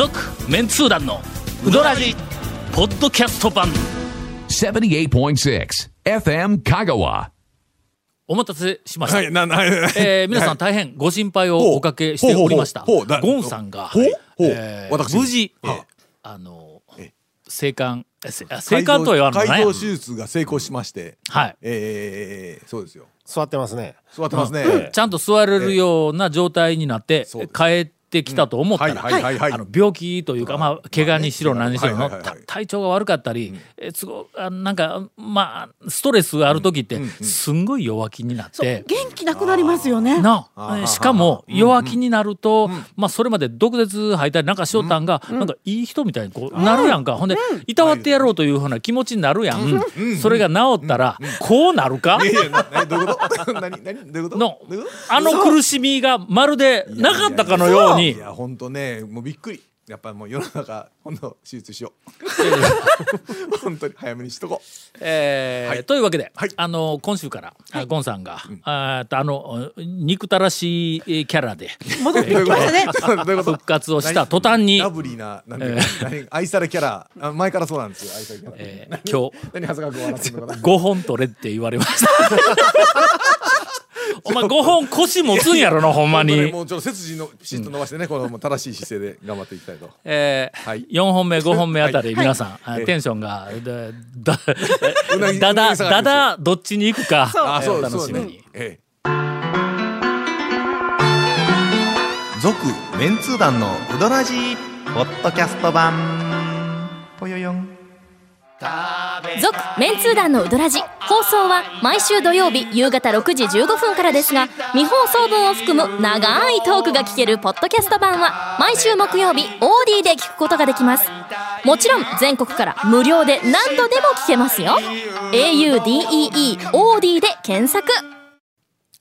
続メンツー団のウドラジポッドキャスト版78.6 FM Kagawa. お待たせしました、はい、な、な、えー皆さん大変ご心配をおかけしておりましたほうほうほうほうだゴンさんが、ほうほうえー私無事、ええあのえ生還えせあ生還とは言わんのね改造手術が成功しまして、はいえー、そうですよ。座ってますね。座ってますね。ちゃんと座れるような状態になってそうです帰ってきたと思ったら、うん。はいはいはいはい。あの病気というか、まあ、怪我にしろ何にしろの、体調が悪かったり、えすごあなんかまあストレスがある時ってすんごい弱気になって。元気なくなりますよね。なえしかも弱気になると、まあそれまで毒舌吐いたりなんかしよったんが、なんかいい人みたいにこうなるやんか、ほんで、いたわってやろうというふうな気持ちになるやん、それが治ったら、こうなるか、のあの苦しみがまるでとなかったかのようにいや、本当ね、もうびっくり。やっぱもう世の中、今度手術しよう。本当に早めにしとこう。えーはいというわけで、はいあの今週から、あゴンさんが、あーとあの憎たらしいキャラで戻ってきましたね。どういうこと？復活をした途端に、ラブリーな、なんていうか何？愛されキャラ。あ前からそうなんですよ、愛されキャラ。えー今日何、長谷川君笑ってんのかな。5本取れって言われました。お前5本腰持つんやろな ほんまに。もうちょっと背筋のピシッと伸ばしてね、この正しい姿勢で頑張っていきたいと。えーはい。4本目5本目あたり、はい。皆さん、あええテンションがだだだだだだどっちに行くかあ、そう楽しみにね。。え続メンツー団のウドラジーポッドキャスト版ぽよよん続メンツー団のウドラジ放送は毎週土曜日夕方6時15分からですが未放送分を含む長いトークが聞けるポッドキャスト版は毎週木曜日 OD で聞くことができます。もちろん全国から無料で何度でも聞けますよ。Audeeod で検索。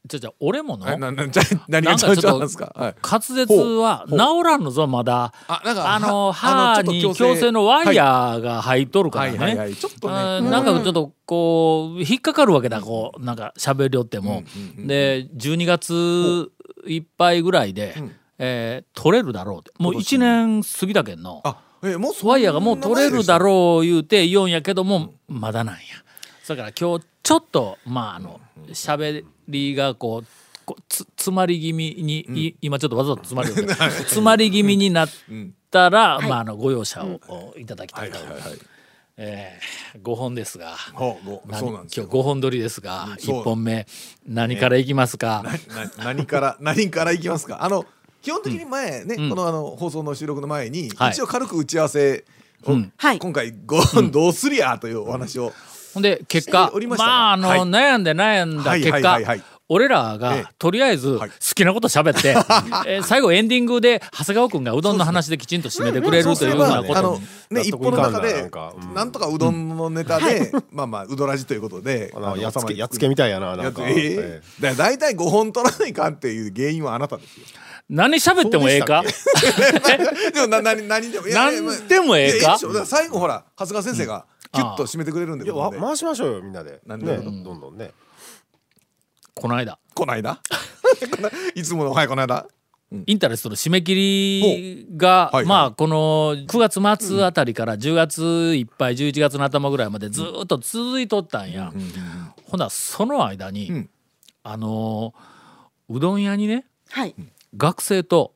じゃじゃ俺もの、な、な、じゃ、何がちょっと。滑舌は治らんのぞまだ。あなんかあのは歯に矯正のワイヤーが入っとるから。ね。ちょっとあーね。なんかちょっとこう引っかかるわけだこうなんか喋りよっても、で12月いっぱいぐらいで、えー取れるだろうって。もう1年過ぎたけんの。ワイヤーがもう取れるだう。ろう言うて言うんやけどもまだなんや。だから今日ちょっとまああの喋りがこうこうつ詰まり気味に、い今ちょっとわざと詰まり 詰まり気味になったら、まああのご容赦をおいただきたいと、はいはいはい。えー、5本ですが。ほう、ご、何そうなんですよ。今日5本撮りですが、そう。1本目。何からいきますか、な何から 何からいきますか？あの基本的に前ね、このあの放送の収録の前に、はい。一応軽く打ち合わせを、うん。はい。今回ご本どうすりゃというお話を、ほんで結果まああの、はい。悩んで悩んだ結果、はいはいはい。はい。俺らが、ええ。とりあえず好はい。きなこと喋って、えー最後エンディングで長谷川君がうどんの話できちんと締めてくれるというようなことね一本の中でなんとかうどんのネタで、まあまあうどらじということで あのやっつけやっつけみたいやななんか。ええだだいたい5本取らないかんっていう原因はあなたですよ。何喋ってもええか？でもな何何でも。いやいやまあ何でもええか最後ほら長谷川先生がキュッと締めてくれるんで回しましょうよみんなで。なんでねどんどんね。この間。この間？こ のいつものはいこの間。インタレストの締め切りが、ほうはいはい。まあこの9月末あたりから10月いっぱい11月の頭ぐらいまでずーっと続いとったんや、ほなその間に、ん。あのーうどん屋にねはい。学生と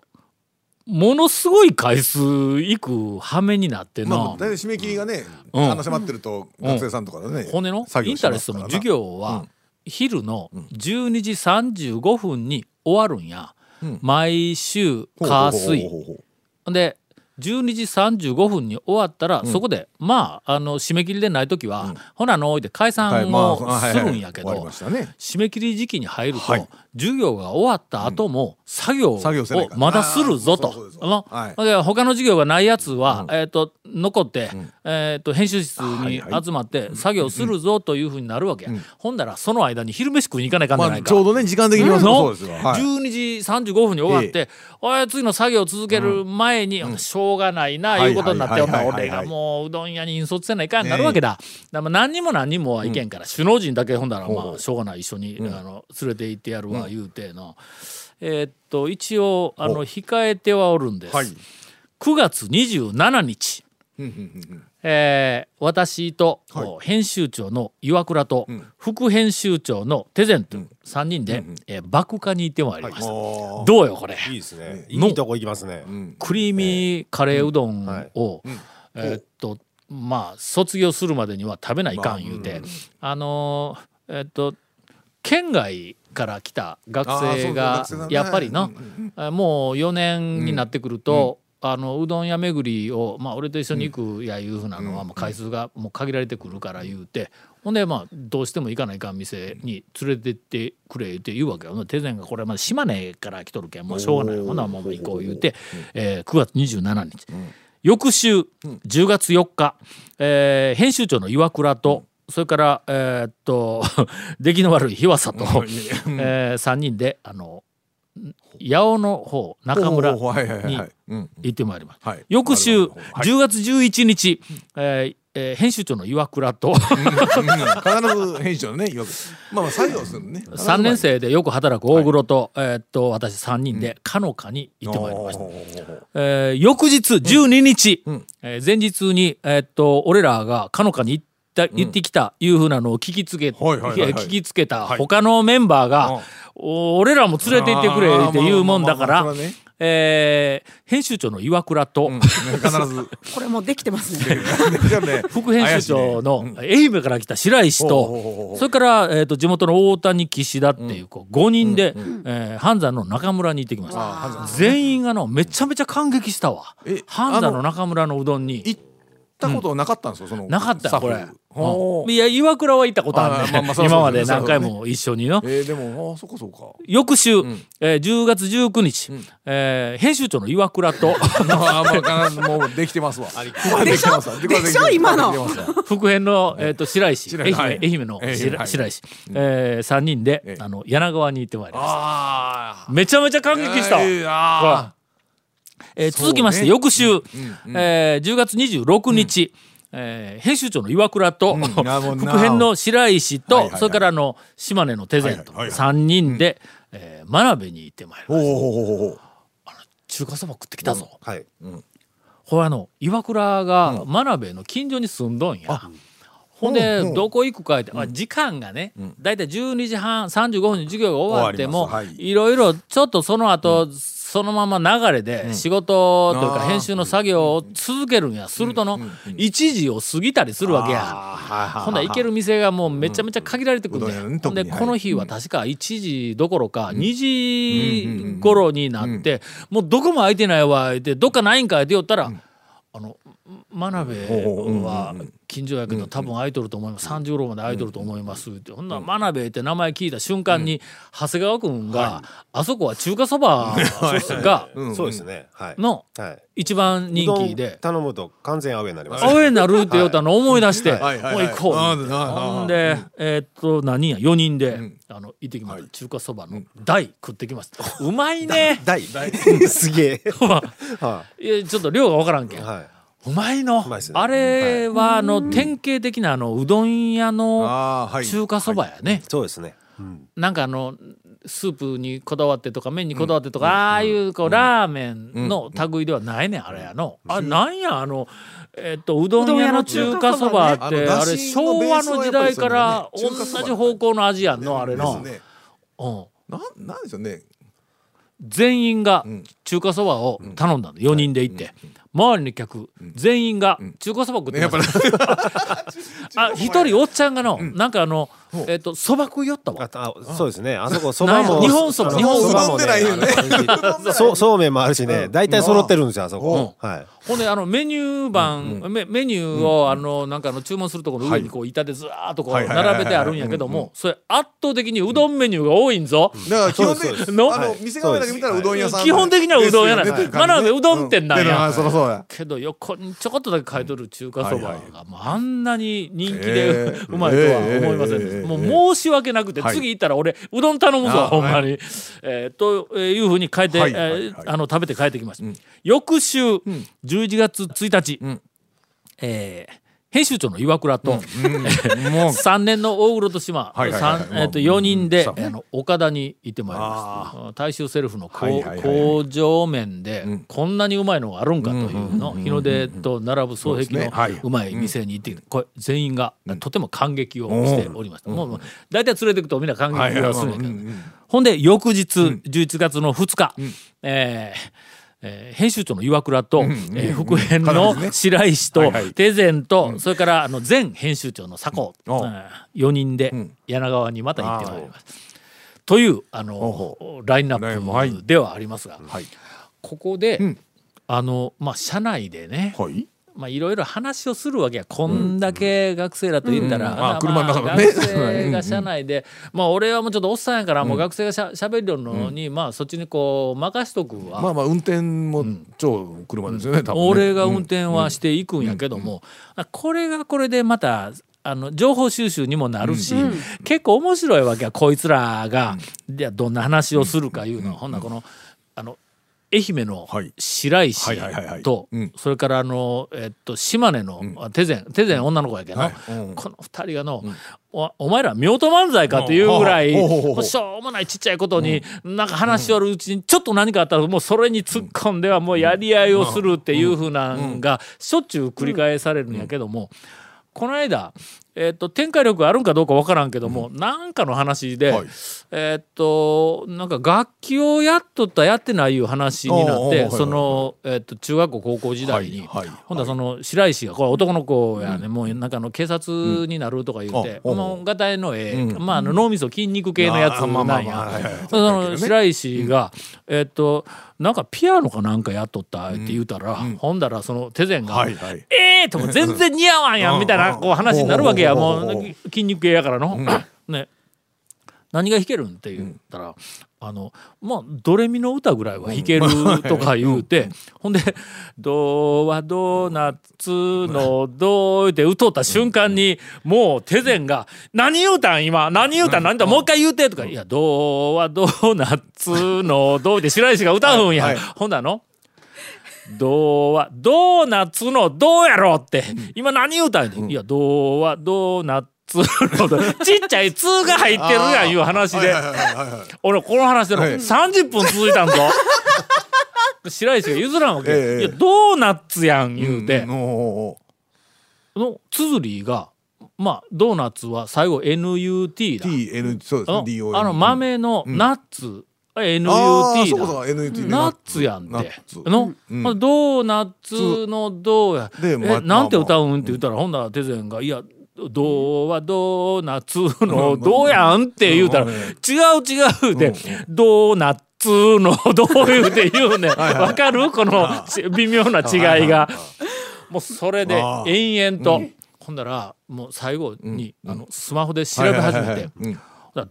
ものすごい回数行く羽目になってな、まあ大体締め切りがね、うん。あの迫ってると学生さんとかでね、骨の作業しインタレストの授業は昼の12時35分に終わるんや、毎週火水。で12時35分に終わったら、そこでまああの締め切りでない時は、ほなのおいで解はい散まあをはいするんやけ終わりどましたね。締め切り時期に入ると、はい授業が終わった後も作業をまだするぞと。他の授業がないやつは、えー、と残って、えー、と編集室に集まって作業するぞというふうになるわけや、ほんだらその間に昼飯食いに行かないかんじゃまあないか。ちょうどね時間的にはのそうですよ、はい、12時35分に終わって、おい次の作業を続ける前に、しょうがないな、はいいうことになって、俺がもううどん屋に引率せないかんなるわけだ。だからまあ何人も何人もはいけんから、首脳陣だけほんだら、まあ、しょうがない一緒に、あの連れて行ってやるわ、言うての。えーっと一応あの控えてはおるんです。はい。9月27日、えー私と、編集長の岩倉と、副編集長のテゼンと3人で、えー爆化に行ってまいりました。どうよこれ。いいですね。いいとこ行きますね。クリーミーカレーうどんはい。を、えーっとまあ卒業するまでには食べないかん言うて、あのーえーっと県外から来た学生あがやっぱりの、あもう4年になってくると、あのうどん屋巡りを、まあ、俺と一緒に行くやいうふうなのは、まあ、回数がもう限られてくるから言うて。ほんでまあどうしても行かないかん店に連れてってくれって言うわけよ。手前がこれまあ島根から来とるけんもうしょうがないほなもう行こう言うて、えー9月27日、翌週10月4日、えー編集長の岩倉と、それから、えーっと 出来の悪い日和佐と、えー、3人であの八尾の方中村にはいうん。行ってまいります。はい。翌週はい。10月11日、えーえー編集長の岩倉とうん。必ず編集のねよくまあまあ作業するのね。3年生でよく働く大黒と,、えーっと私3人でかのかに行ってまいりました。えー翌日12日、えー前日に、えーっと俺らがかのかに行った行ってきたいうふうなのを聞きつけ、はいはいはいはい。聞きつけた他のメンバーが、お俺らも連れて行ってくれっていうもんだからえー編集長の岩倉と、うん。必ず。これもうできてますね。副編集長の愛媛から来た白石とそれから、えー、と地元の大谷岸田っていうこう5人で、えー半山の中村に行ってきました。全員がのめちゃめちゃ感激したわ。え半山の中村のうどんに。行ったことなかったんですよそのなかったこれ。いや岩倉は行ったことあるね今まで何回も一緒にの。えーでもあそこそうか。翌週、えー10月19日、えー編集長の岩倉と。ま あまあ必ずもうできてますわ。できてますわ。ででしょ今の？副編の、えー、と白石。愛媛,、愛媛の白はい。白石、え3人で、ええあの柳川に行ってまいりました。あめちゃめちゃ感激した。わ、えーあえー続きまして翌週、うんえー10月26日、えー編集長の岩倉と、んなもんな副編の白石と、はいはいはい。それからあの島根の手前とはいはい。はい3人で、えー真鍋に行ってまいりました。中華そば食ってきたぞ、はい。ほらあの岩倉が真鍋の近所に住んどんや。ほんで、どこ行くかって、まあ、時間がね、だいたい12時半35分に授業が終わっても、い。ろいろちょっとその後、そのまま流れで仕事というか編集の作業を続けるんや。するとの、1時を過ぎたりするわけや。ほんなら行ける店がもうめちゃめちゃ限られてくるんだよ。で、この日は確か1時どころか2時頃になって、もうどこも空いてないわ、って、どっかないんかって言ったら、あの、真鍋は近所やけど多分空いとると思います。30頃まで空いとると思いますってほんなら真鍋って名前聞いた瞬間に長谷川君があそこは中華そばがそうですね。はい。のはい。一番人気で。頼むと完全アウェーになります。アウェーになるって言うたの思い出してもう行こうほんでえーっと何人や4人であの行ってきました。中華そばの大食ってきました。うまいね。大 すげえ。はい。やちょっと量が分からんけん。いはいうまいの。あれはあの典型的なあのうどん屋の中華そばやね、そうですね。うん。なんかあのスープにこだわってとか麺にこだわってとか、ああいうこうラーメンの類ではないねんあれやの、あなんやあのえっとうどん屋の中華そばってあれ昭和の時代から同じ方向の味やんのあれの、うん、なんなんでしょうね全員が中華そばを頼んだの4人で行って、周りの客全員が中華そば食ってやっまぱしりた、あ 一人おっちゃんがの、なんかあのえっとそば食いよったわ。ああそうですね。あそこそばも日本そば。日本そばも そうそうめんもあるしね。大体揃ってるんですよあそこ。はい。ほんであのメニュー版、メメニューを、あのなんかあの注文するところの上にこう板でずらーっとこう並べてあるんやけどもそれ圧倒的にうどんメニューが多いんぞ、だから基本的の？にあの店側だけ見たらうどん屋さん基本的にはうどん屋なん真鍋うどん店なんや。けど横にちょこっとだけ書いとる中華そばがあんなに人気えでー。うまいとは思いませんでした、えーもう申し訳なくて、はい。次行ったら俺うどん頼むぞあほんまに、えーというふうに書いて、えーあの食べて帰ってきました、翌週、11月1日、えー編集長の岩倉と、もう。3年の大黒と島、はいはいはい。三えっと4人で、あの岡田に行ってまいりまあした大衆セルフの工,、場面で、こんなにうまいのがあるんかというの、日の出と並ぶ双璧のそうまい店に行ってきて、これ全員がとても感激をしておりました、もう大体連れてくとみんな感激をするんやけど、ほんで翌日11月の2日、えーえー編集長の岩倉と、えー副編の白石と、手前と、それからあの前編集長の佐古、おう。ん。4人で柳川にまた行ってまいります。というあのラインナップではありますが、はい。ここで、ん。あのまあ社内でね、はいまあいろいろ話をするわけや。こんだけ学生らと言ったら、うん。まああ車の中のね。学生が社内で、まあ俺はもうちょっとおっさんやから、もう学生がしゃしゃべるのに、まあそっちにこう任しとくわ。まあまあ運転も超車ですよね多分ね。俺が運転はしていくんやけども、これがこれでまたあの情報収集にもなるし、結構面白いわけやこいつらが、じゃあどんな話をするかいうの。は、ほんならこのあの愛媛のはい。白石とうん。それからあの、えっと、島根の、あ手前手前女の子やけど、この二人がの、おお前ら夫婦漫才かというぐらい、しょうもないちっちゃいことに、なんか話しよるうちにちょっと何かあったらもうそれに突っ込んではもうやり合いをするっていうふうなんがしょっちゅう繰り返されるんやけども、この間、えっと展開力あるんかどうかわからんけども、なんかの話で、はい。えっとなんか楽器をやっとったやってないいう話になってその、えっと中学校高校時代に、はいはいほんだらその白石がこれ男の子やね、もうなんかあの警察になるとか言って、うん。あもうがたいのええ、うん。まああの脳みそ筋肉系のやつなんや。その白石が、えっとなんかピアノかなんかやっとったって言うたら、ほんだらその手前が、はいはい。ええー、とも全然似合わんやんみたいなこう話になるわけや。もう筋肉系やからの。ね。何が弾けるんって言ったら、あのまあドレミの歌ぐらいは弾ける とか言うて、ほんで「ドはドーナツのド」って歌った瞬間にもう手前が「何言うたん今？何言うたん何だもう一回言うて」とか「いやドはドーナツのド」って白石が歌うんや、ほんなの？ドはドーナツのドーやろって。今何言うたんやねん。いやドはドーナツちっちゃい「ツーが入ってるやんいう話で。俺この話でのはい。30分続いたんぞ。白石が譲らんわけ、ええいやドーナツやん言うて、うおうおうの綴りがまあドーナツは最後 NUT だ。TN そうですねあの豆のナッツ、あ NUT だ。ーそうかそうか。NUT ねナッツやんナッてツ。の、うんまあドーナツのドーや。え、でまあなんてまあ歌うん？って言ったら、ほんなら手前が「いやドーはドーナツのドーやん」って言うたら「うん。違う違う」で「ドーナツのドー」言うて言うねわかる？このち微妙な違いが。もうそれで延々と、ほんだらもう最後に、あのスマホで調べ始めて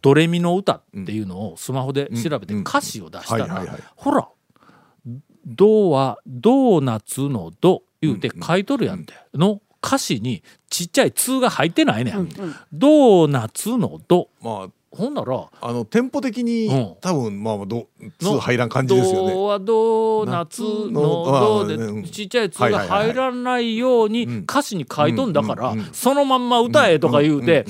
ドレミの歌っていうのをスマホで調べて歌詞を出したら、ほら「ドはドーナツのド」言うて書いとるやんて、の歌詞にちっちゃい「ツーが入ってないねん。ドーナツのド。まあほんならあのテンポ的に、うん。多分まあまあど通の入らん感じですよね。ドはドーナツのド夏のあーでちっちゃい「ツーが入らないようにん。歌詞に書いとんだからうんうんうんそのまんま歌えとか言うて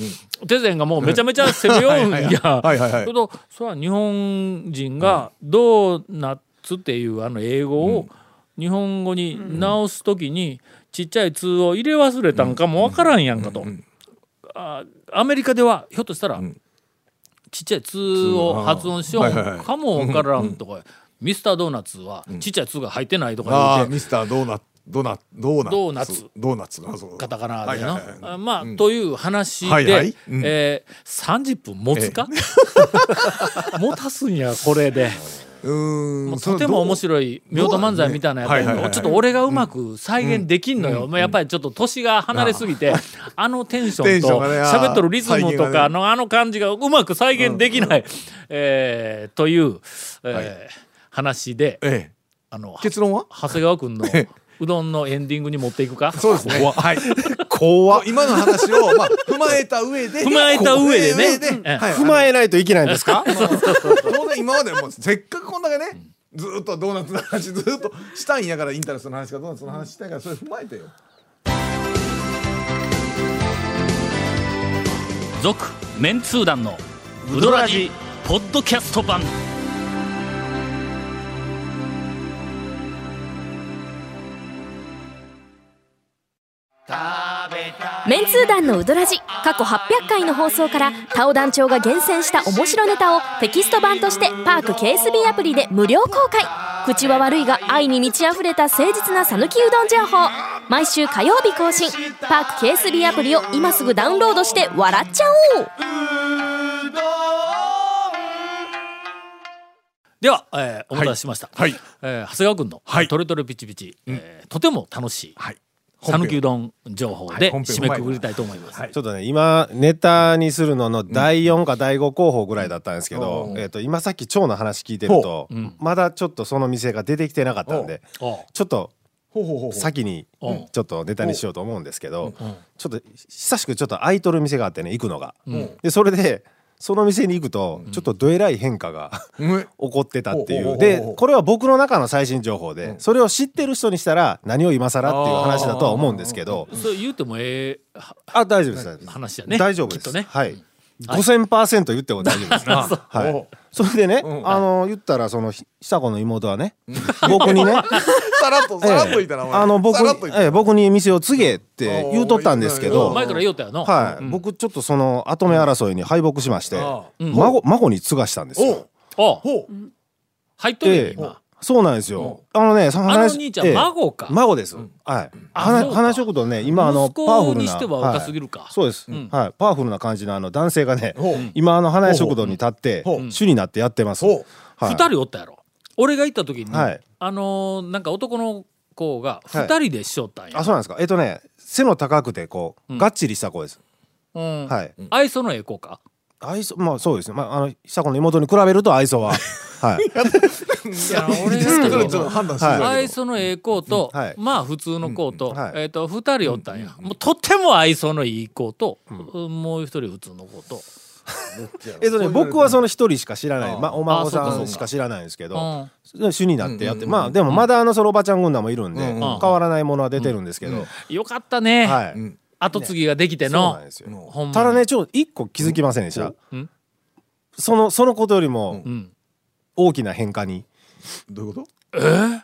手前がもうめちゃめちゃ攻めようんや。はいはいはい。けどそれは日本人がドーナツっていうあの英語を日本語に直す時にちっちゃい「ツーを入れ忘れたんかもわからんやんかと。あアメリカではひょっとしたらちっちゃい「ツーを発音しよう。かもわからんとか。ミスタードーナツはちっちゃい「ツーが入ってないとあか言うて。あミスタードーナツドーナツドーナツ。ドーナツ。ドーナツあそう。カタカナでのまあという話でうん。えー30分持つか？持たすんやこれで。うーんとても面い白い夫婦漫才みたいなやつ。はいはいはいをちょっと俺がうまく再現できんのよ、まあ、やっぱりちょっと年が離れすぎてあのテンションと喋っとるリズムとかのあの感じがうまく再現できない、えーという、えー話でええ。あの結論は？長谷川君のうどんのエンディングに持っていくか？そうですね。はい怖今の話を、まあ、踏まえた上で、踏まえた上でね、うん。はい、踏まえないといけないんですか？当然今までもせっかくこんだけねずっとドーナツの話ずっとしたんやからインタレストの話かドーナツの話したいからそれ踏まえてよ。続メンツー団のウドラジポッドキャスト版。メンツー団のウドラジ過去800回の放送からタオ団長が厳選した面白ネタをテキスト版としてパーク KSB アプリで無料公開。口は悪いが愛に満ち溢れた誠実な讃岐うどん情報。毎週火曜日更新。パーク KSB アプリを今すぐダウンロードして笑っちゃおう。では、えーお待たせしました、はい。えー長谷川君の、はい。トレトレピチピチ、えーとても楽しい。はい讃岐うどん情報で締めくくりたいと思います、はい。ちょっとね今ネタにするのの第4か第5候補ぐらいだったんですけど、うん。えっと今さっき蝶の話聞いてると、まだちょっとその店が出てきてなかったんでちょっと先にうん。ちょっとネタにしようと思うんですけど、うん。ちょっと久しくちょっと空いとる店があってね行くのが。うん。でそれでその店に行くとちょっとどえらい変化がうん。起こってたっていう。でこれは僕の中の最新情報でそれを知ってる人にしたら何を今更っていう話だとは思うんですけど。それ言うてもええ。はあ大丈夫です話やね。大丈夫です。ね。はい5000%言っても大丈夫です。はおい。それでねあの言ったらそのひ久子の妹はね僕にね さらっとさらっと言ったなあの僕ええ僕に店を継げって言うとったんですけど前から言おったよの、はい、僕ちょっとその後目争いに敗北しまして、あ孫孫に継がしたんですよ。おう。ほう。入っとるよええ。今そうなんですよ。あのね、そのあの話兄ちゃん、ええ。孫か、孫です。はい。あそうか。花花食堂ね、今あのパワフルなにしては若すぎるか。はい。そうです。ん。はい。パワフルな感じのあの男性がね今あの花屋食堂に立って主になってやってます。二人おったやろ。俺が行った時に、はい。あのーなんか男の子が二人でしとったんや、あ、そうなんですか。えっとね、背の高くてこうがっちりした子です。うん。はい。愛想のええ子か愛想まあそうですね。まああの久子の妹に比べると愛想は はい。いや俺がそれちょっ言ったけど。と判断愛想のええ子と、うん。はい。まあ普通の子と,、はい。えー、と二人おったんや、もうとっても愛想のいい子と、もう一人普通の子と、えっとね、僕はその一人しか知らない、ああまあ、お孫さんかしか知らないんですけうど、ん主になってやって、うん。まあでもまだあのそのおばちゃん軍団もいるんで、うん。うん。変わらないものは出てるんですけど、よかったね、はい、うん後継ぎができてそうの、なんですよ、ほんまに。ただねちょっと一個気づきませんでした、うんそのそのことよりもうん、大きな変化に。どういうこと？え？ー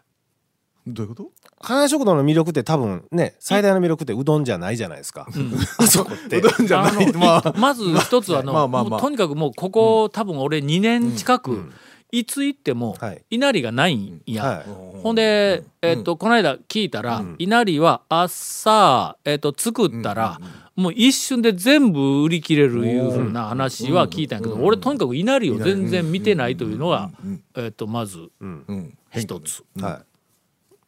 どういうこと？花屋食堂の魅力って多分ね最大の魅力ってうどんじゃないじゃないですか、あ そこって。うどんじゃない。まあ まず一つはあの、まあまあまあ。もうとにかくもうここ、多分俺2年近く、いつ行ってもはい。稲荷がないんや、はい。ほんで、えっとこの間聞いたら、稲荷は朝、えっと作ったら、もう一瞬で全部売り切れるいうふうな話は聞いたんやけど、俺とにかく稲荷を全然見てないというのが、えっとまずうん。一つ、はい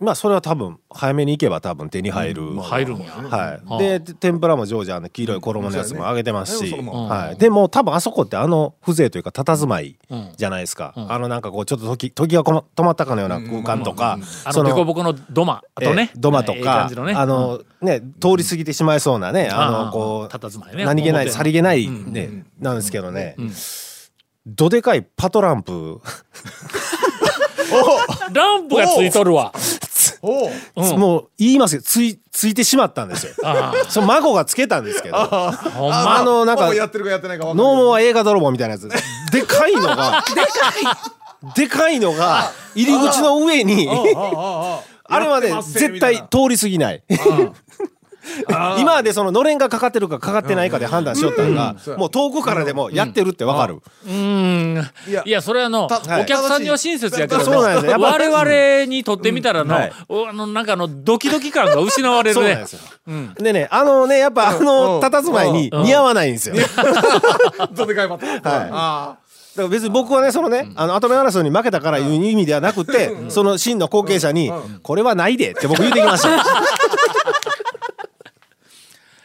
まあそれは多分早めに行けば多分手に入る、入るんや。はい、で天ぷらも常時あの黄色い衣のやつも揚げてますし、うん。はい、でも多分あそこってあの風情というか佇まいうん。じゃないですか、ん。あのなんかこうちょっと時時が止まったかのような空間とか、あその凸凹の土間とね。え、土間とええか、感じのね、あのね通り過ぎてしまいそうなね、ああのこう佇まいね。何気ないさりげないね、なんですけどね、どでかいパトランプ、ランプがついとるわ。おう。うんもう言いますよついついてしまったんですよ。あその孫がつけたんですけど。あのなんかやってるかやってないかノーモア映画泥棒みたいなやつでかいのが でかい。でかいのが入り口の上にあ れはね絶対通り過ぎない今までそののれんがかかってるかかかってないかで判断しよったのがうん。もう遠くからでもやってるってわかる。うーん。いや。いやそれはあの、たお客さんには親切やけどそうなんですよ。やっぱ我々にとってみたらの、あのなんかあのドキドキ感が失われるね。そうなんですよ。でねあのねやっぱあのうん。佇まいに似合わないんですよ。だ かどでかいパターン。あら別に僕はねそのねあの後目争いに負けたからいう意味ではなくてその真の後継者にこれはないでって僕言うてきました。よ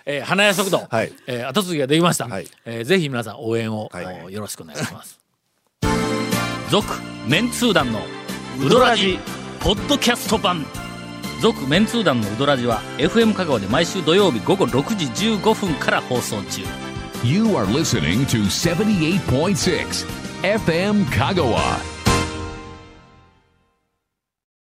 えー花屋食堂、はい。えー後継ぎができました、はい。えーぜひ皆さん応援を、はい。およろしくお願いします。続メンツー団のウドラジポッドキャスト版。続メンツー団のウドラジは FM 香川で毎週土曜日午後6時15分から放送中。You are listening to 78.6 FM Kagawa.